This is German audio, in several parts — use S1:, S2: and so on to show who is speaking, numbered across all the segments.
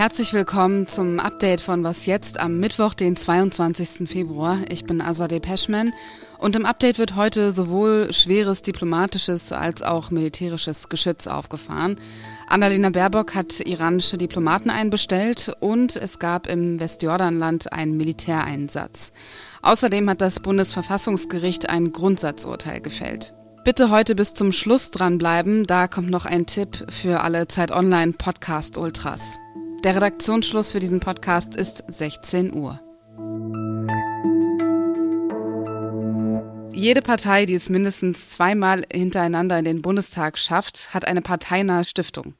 S1: Herzlich willkommen zum Update von Was jetzt am Mittwoch, den 22. Februar. Ich bin Azadeh Peschman und im Update wird heute sowohl schweres diplomatisches als auch militärisches Geschütz aufgefahren. Annalena Baerbock hat iranische Diplomaten einbestellt und es gab im Westjordanland einen Militäreinsatz. Außerdem hat das Bundesverfassungsgericht ein Grundsatzurteil gefällt. Bitte heute bis zum Schluss dranbleiben, da kommt noch ein Tipp für alle Zeit Online Podcast Ultras. Der Redaktionsschluss für diesen Podcast ist 16 Uhr. Jede Partei, die es mindestens zweimal hintereinander in den Bundestag schafft, hat eine parteinahe Stiftung.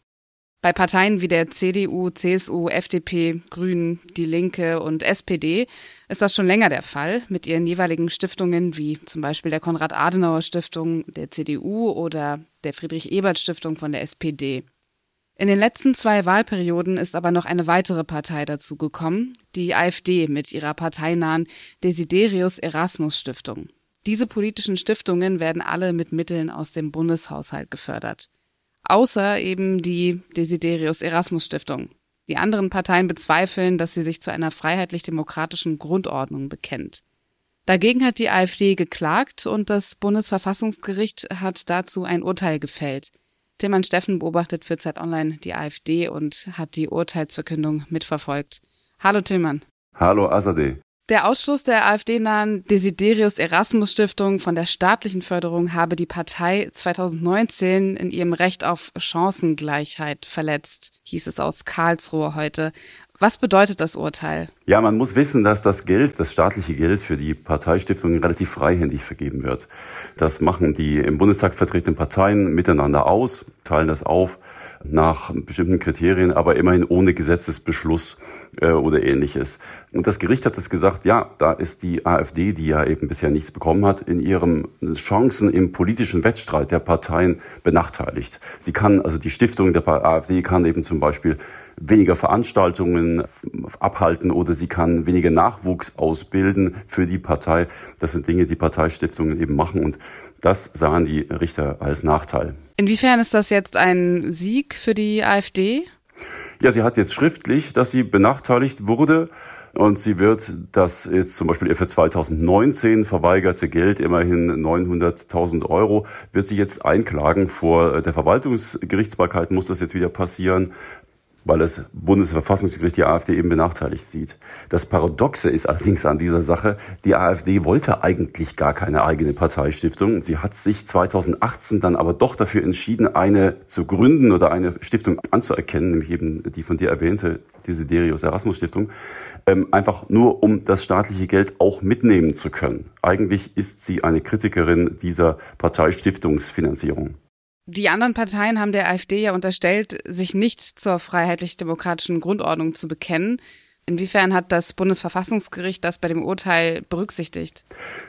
S1: Bei Parteien wie der CDU, CSU, FDP, Grünen, Die Linke und SPD ist das schon länger der Fall mit ihren jeweiligen Stiftungen wie zum Beispiel der Konrad-Adenauer-Stiftung der CDU oder der Friedrich-Ebert-Stiftung von der SPD. In den letzten zwei Wahlperioden ist aber noch eine weitere Partei dazugekommen, die AfD mit ihrer parteinahen Desiderius Erasmus Stiftung. Diese politischen Stiftungen werden alle mit Mitteln aus dem Bundeshaushalt gefördert. Außer eben die Desiderius Erasmus Stiftung. Die anderen Parteien bezweifeln, dass sie sich zu einer freiheitlich-demokratischen Grundordnung bekennt. Dagegen hat die AfD geklagt und das Bundesverfassungsgericht hat dazu ein Urteil gefällt. Tilman Steffen beobachtet für Zeit Online die AfD und hat die Urteilsverkündung mitverfolgt. Hallo Tilman.
S2: Hallo Azadeh.
S1: Der Ausschluss der AfD-nahen Desiderius Erasmus Stiftung von der staatlichen Förderung habe die Partei 2019 in ihrem Recht auf Chancengleichheit verletzt, hieß es aus Karlsruhe heute. Was bedeutet das Urteil?
S2: Ja, man muss wissen, dass das Geld, das staatliche Geld für die Parteistiftungen relativ freihändig vergeben wird. Das machen die im Bundestag vertretenen Parteien miteinander aus, teilen das auf nach bestimmten Kriterien, aber immerhin ohne Gesetzesbeschluss äh, oder ähnliches. Und das Gericht hat es gesagt, ja, da ist die AfD, die ja eben bisher nichts bekommen hat, in ihren Chancen im politischen Wettstreit der Parteien benachteiligt. Sie kann, also die Stiftung der AfD kann eben zum Beispiel weniger Veranstaltungen abhalten oder sie kann weniger Nachwuchs ausbilden für die Partei. Das sind Dinge, die Parteistiftungen eben machen und das sahen die Richter als Nachteil.
S1: Inwiefern ist das jetzt ein Sieg für die AfD?
S2: Ja, sie hat jetzt schriftlich, dass sie benachteiligt wurde. Und sie wird das jetzt zum Beispiel ihr für 2019 verweigerte Geld, immerhin 900.000 Euro, wird sie jetzt einklagen vor der Verwaltungsgerichtsbarkeit, muss das jetzt wieder passieren weil das Bundesverfassungsgericht die AfD eben benachteiligt sieht. Das Paradoxe ist allerdings an dieser Sache, die AfD wollte eigentlich gar keine eigene Parteistiftung. Sie hat sich 2018 dann aber doch dafür entschieden, eine zu gründen oder eine Stiftung anzuerkennen, nämlich eben die von dir erwähnte Desiderius Erasmus Stiftung, ähm, einfach nur um das staatliche Geld auch mitnehmen zu können. Eigentlich ist sie eine Kritikerin dieser Parteistiftungsfinanzierung.
S1: Die anderen Parteien haben der AfD ja unterstellt, sich nicht zur freiheitlich-demokratischen Grundordnung zu bekennen. Inwiefern hat das Bundesverfassungsgericht das bei dem Urteil berücksichtigt?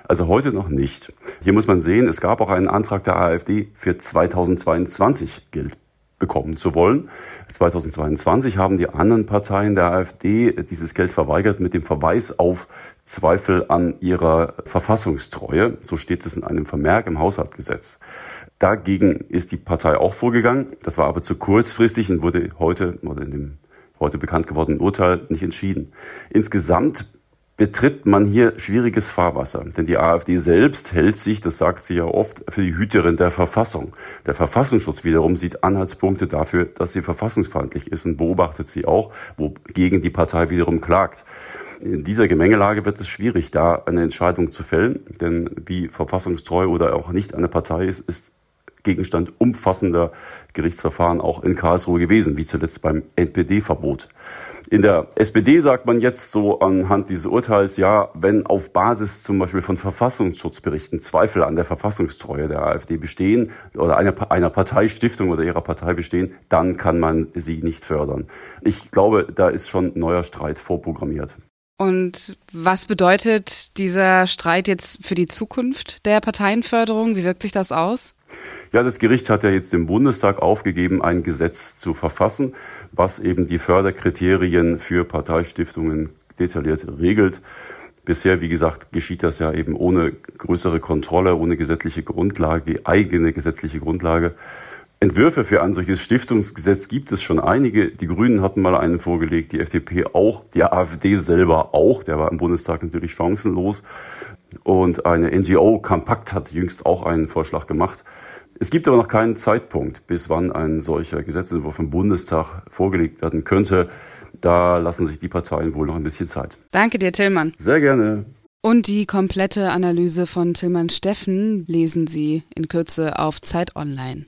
S2: Also heute noch nicht. Hier muss man sehen, es gab auch einen Antrag der AfD für 2022 Geld bekommen zu wollen. 2022 haben die anderen Parteien der AfD dieses Geld verweigert mit dem Verweis auf Zweifel an ihrer Verfassungstreue. So steht es in einem Vermerk im Haushaltsgesetz. Dagegen ist die Partei auch vorgegangen. Das war aber zu kurzfristig und wurde heute oder in dem heute bekannt gewordenen Urteil nicht entschieden. Insgesamt betritt man hier schwieriges Fahrwasser. Denn die AfD selbst hält sich, das sagt sie ja oft, für die Hüterin der Verfassung. Der Verfassungsschutz wiederum sieht Anhaltspunkte dafür, dass sie verfassungsfeindlich ist und beobachtet sie auch, wogegen die Partei wiederum klagt. In dieser Gemengelage wird es schwierig, da eine Entscheidung zu fällen, denn wie verfassungstreu oder auch nicht eine Partei ist, ist Gegenstand umfassender Gerichtsverfahren auch in Karlsruhe gewesen, wie zuletzt beim NPD-Verbot. In der SPD sagt man jetzt so anhand dieses Urteils, ja, wenn auf Basis zum Beispiel von Verfassungsschutzberichten Zweifel an der Verfassungstreue der AfD bestehen oder einer, einer Parteistiftung oder ihrer Partei bestehen, dann kann man sie nicht fördern. Ich glaube, da ist schon neuer Streit vorprogrammiert.
S1: Und was bedeutet dieser Streit jetzt für die Zukunft der Parteienförderung? Wie wirkt sich das aus?
S2: Ja, das Gericht hat ja jetzt im Bundestag aufgegeben, ein Gesetz zu verfassen, was eben die Förderkriterien für Parteistiftungen detailliert regelt. Bisher, wie gesagt, geschieht das ja eben ohne größere Kontrolle, ohne gesetzliche Grundlage, eigene gesetzliche Grundlage. Entwürfe für ein solches Stiftungsgesetz gibt es schon einige. Die Grünen hatten mal einen vorgelegt, die FDP auch, die AfD selber auch. Der war im Bundestag natürlich chancenlos. Und eine NGO, Compact, hat jüngst auch einen Vorschlag gemacht. Es gibt aber noch keinen Zeitpunkt, bis wann ein solcher Gesetzentwurf im Bundestag vorgelegt werden könnte. Da lassen sich die Parteien wohl noch ein bisschen Zeit.
S1: Danke dir, Tillmann.
S2: Sehr gerne.
S1: Und die komplette Analyse von Tillmann Steffen lesen Sie in Kürze auf Zeit Online.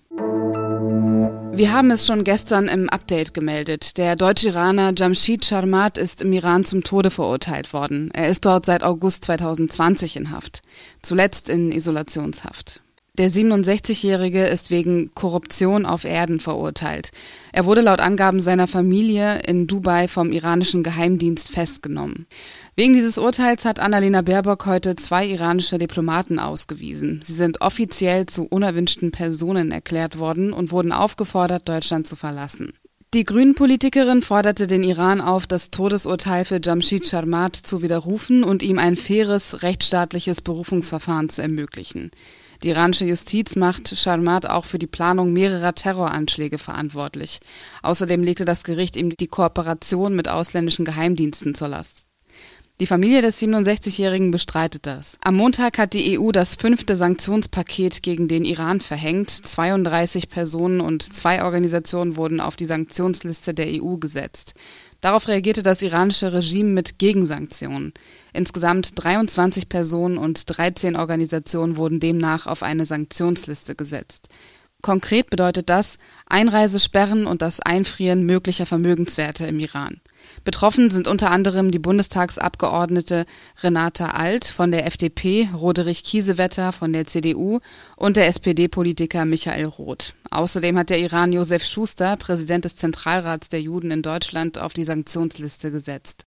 S1: Wir haben es schon gestern im Update gemeldet. Der Deutsch-Iraner Jamshid Sharmat ist im Iran zum Tode verurteilt worden. Er ist dort seit August 2020 in Haft. Zuletzt in Isolationshaft. Der 67-Jährige ist wegen Korruption auf Erden verurteilt. Er wurde laut Angaben seiner Familie in Dubai vom iranischen Geheimdienst festgenommen. Wegen dieses Urteils hat Annalena Baerbock heute zwei iranische Diplomaten ausgewiesen. Sie sind offiziell zu unerwünschten Personen erklärt worden und wurden aufgefordert, Deutschland zu verlassen. Die Grünen-Politikerin forderte den Iran auf, das Todesurteil für Jamshid Sharmat zu widerrufen und ihm ein faires, rechtsstaatliches Berufungsverfahren zu ermöglichen. Die iranische Justiz macht Sharmat auch für die Planung mehrerer Terroranschläge verantwortlich. Außerdem legte das Gericht ihm die Kooperation mit ausländischen Geheimdiensten zur Last. Die Familie des 67-Jährigen bestreitet das. Am Montag hat die EU das fünfte Sanktionspaket gegen den Iran verhängt. 32 Personen und zwei Organisationen wurden auf die Sanktionsliste der EU gesetzt. Darauf reagierte das iranische Regime mit Gegensanktionen. Insgesamt 23 Personen und 13 Organisationen wurden demnach auf eine Sanktionsliste gesetzt. Konkret bedeutet das Einreisesperren und das Einfrieren möglicher Vermögenswerte im Iran. Betroffen sind unter anderem die Bundestagsabgeordnete Renata Alt von der FDP, Roderich Kiesewetter von der CDU und der SPD-Politiker Michael Roth. Außerdem hat der Iran Josef Schuster, Präsident des Zentralrats der Juden in Deutschland, auf die Sanktionsliste gesetzt.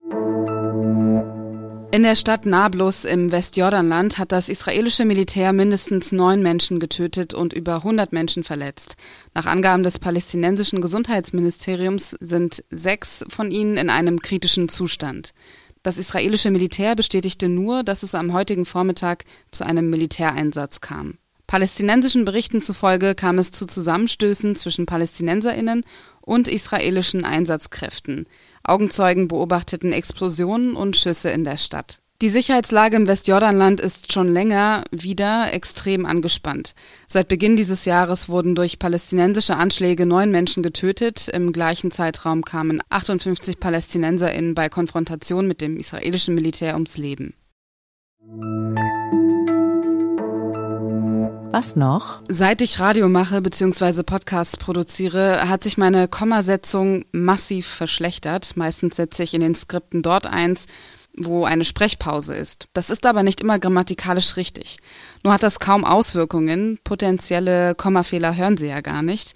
S1: In der Stadt Nablus im Westjordanland hat das israelische Militär mindestens neun Menschen getötet und über 100 Menschen verletzt. Nach Angaben des palästinensischen Gesundheitsministeriums sind sechs von ihnen in einem kritischen Zustand. Das israelische Militär bestätigte nur, dass es am heutigen Vormittag zu einem Militäreinsatz kam. Palästinensischen Berichten zufolge kam es zu Zusammenstößen zwischen Palästinenserinnen und israelischen Einsatzkräften. Augenzeugen beobachteten Explosionen und Schüsse in der Stadt. Die Sicherheitslage im Westjordanland ist schon länger wieder extrem angespannt. Seit Beginn dieses Jahres wurden durch palästinensische Anschläge neun Menschen getötet. Im gleichen Zeitraum kamen 58 PalästinenserInnen bei Konfrontation mit dem israelischen Militär ums Leben.
S3: Was noch?
S1: Seit ich Radio mache bzw. Podcasts produziere, hat sich meine Kommasetzung massiv verschlechtert. Meistens setze ich in den Skripten dort eins, wo eine Sprechpause ist. Das ist aber nicht immer grammatikalisch richtig. Nur hat das kaum Auswirkungen. Potenzielle Kommafehler hören Sie ja gar nicht.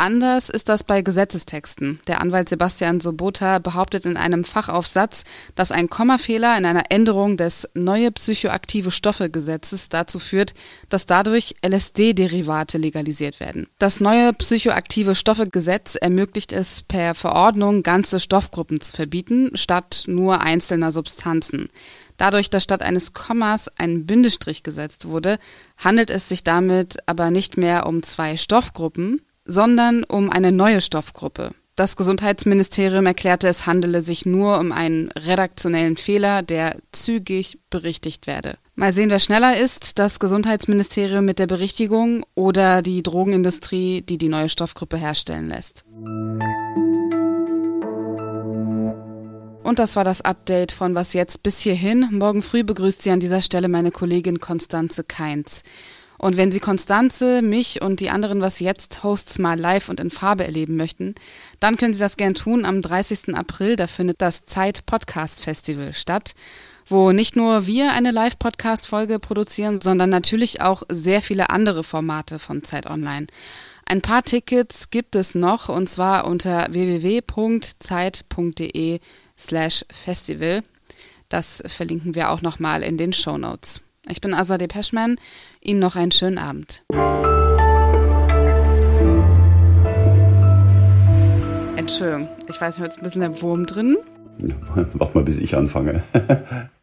S1: Anders ist das bei Gesetzestexten. Der Anwalt Sebastian Sobota behauptet in einem Fachaufsatz, dass ein Kommafehler in einer Änderung des Neue psychoaktive Stoffe Gesetzes dazu führt, dass dadurch LSD-Derivate legalisiert werden. Das neue psychoaktive Stoffe Gesetz ermöglicht es per Verordnung ganze Stoffgruppen zu verbieten, statt nur einzelner Substanzen. Dadurch, dass statt eines Kommas ein Bindestrich gesetzt wurde, handelt es sich damit aber nicht mehr um zwei Stoffgruppen, sondern um eine neue Stoffgruppe. Das Gesundheitsministerium erklärte, es handele sich nur um einen redaktionellen Fehler, der zügig berichtigt werde. Mal sehen, wer schneller ist, das Gesundheitsministerium mit der Berichtigung oder die Drogenindustrie, die die neue Stoffgruppe herstellen lässt. Und das war das Update von Was jetzt bis hierhin. Morgen früh begrüßt Sie an dieser Stelle meine Kollegin Konstanze Keins. Und wenn Sie Konstanze, mich und die anderen Was jetzt Hosts mal live und in Farbe erleben möchten, dann können Sie das gern tun. Am 30. April, da findet das Zeit Podcast Festival statt, wo nicht nur wir eine Live-Podcast Folge produzieren, sondern natürlich auch sehr viele andere Formate von Zeit Online. Ein paar Tickets gibt es noch und zwar unter www.zeit.de slash festival. Das verlinken wir auch nochmal in den Show Notes. Ich bin Azadeh Peschman. Ihnen noch einen schönen Abend. Entschuldigung, ich weiß nicht, jetzt ein bisschen der Wurm drin.
S2: Warte mal, bis ich anfange.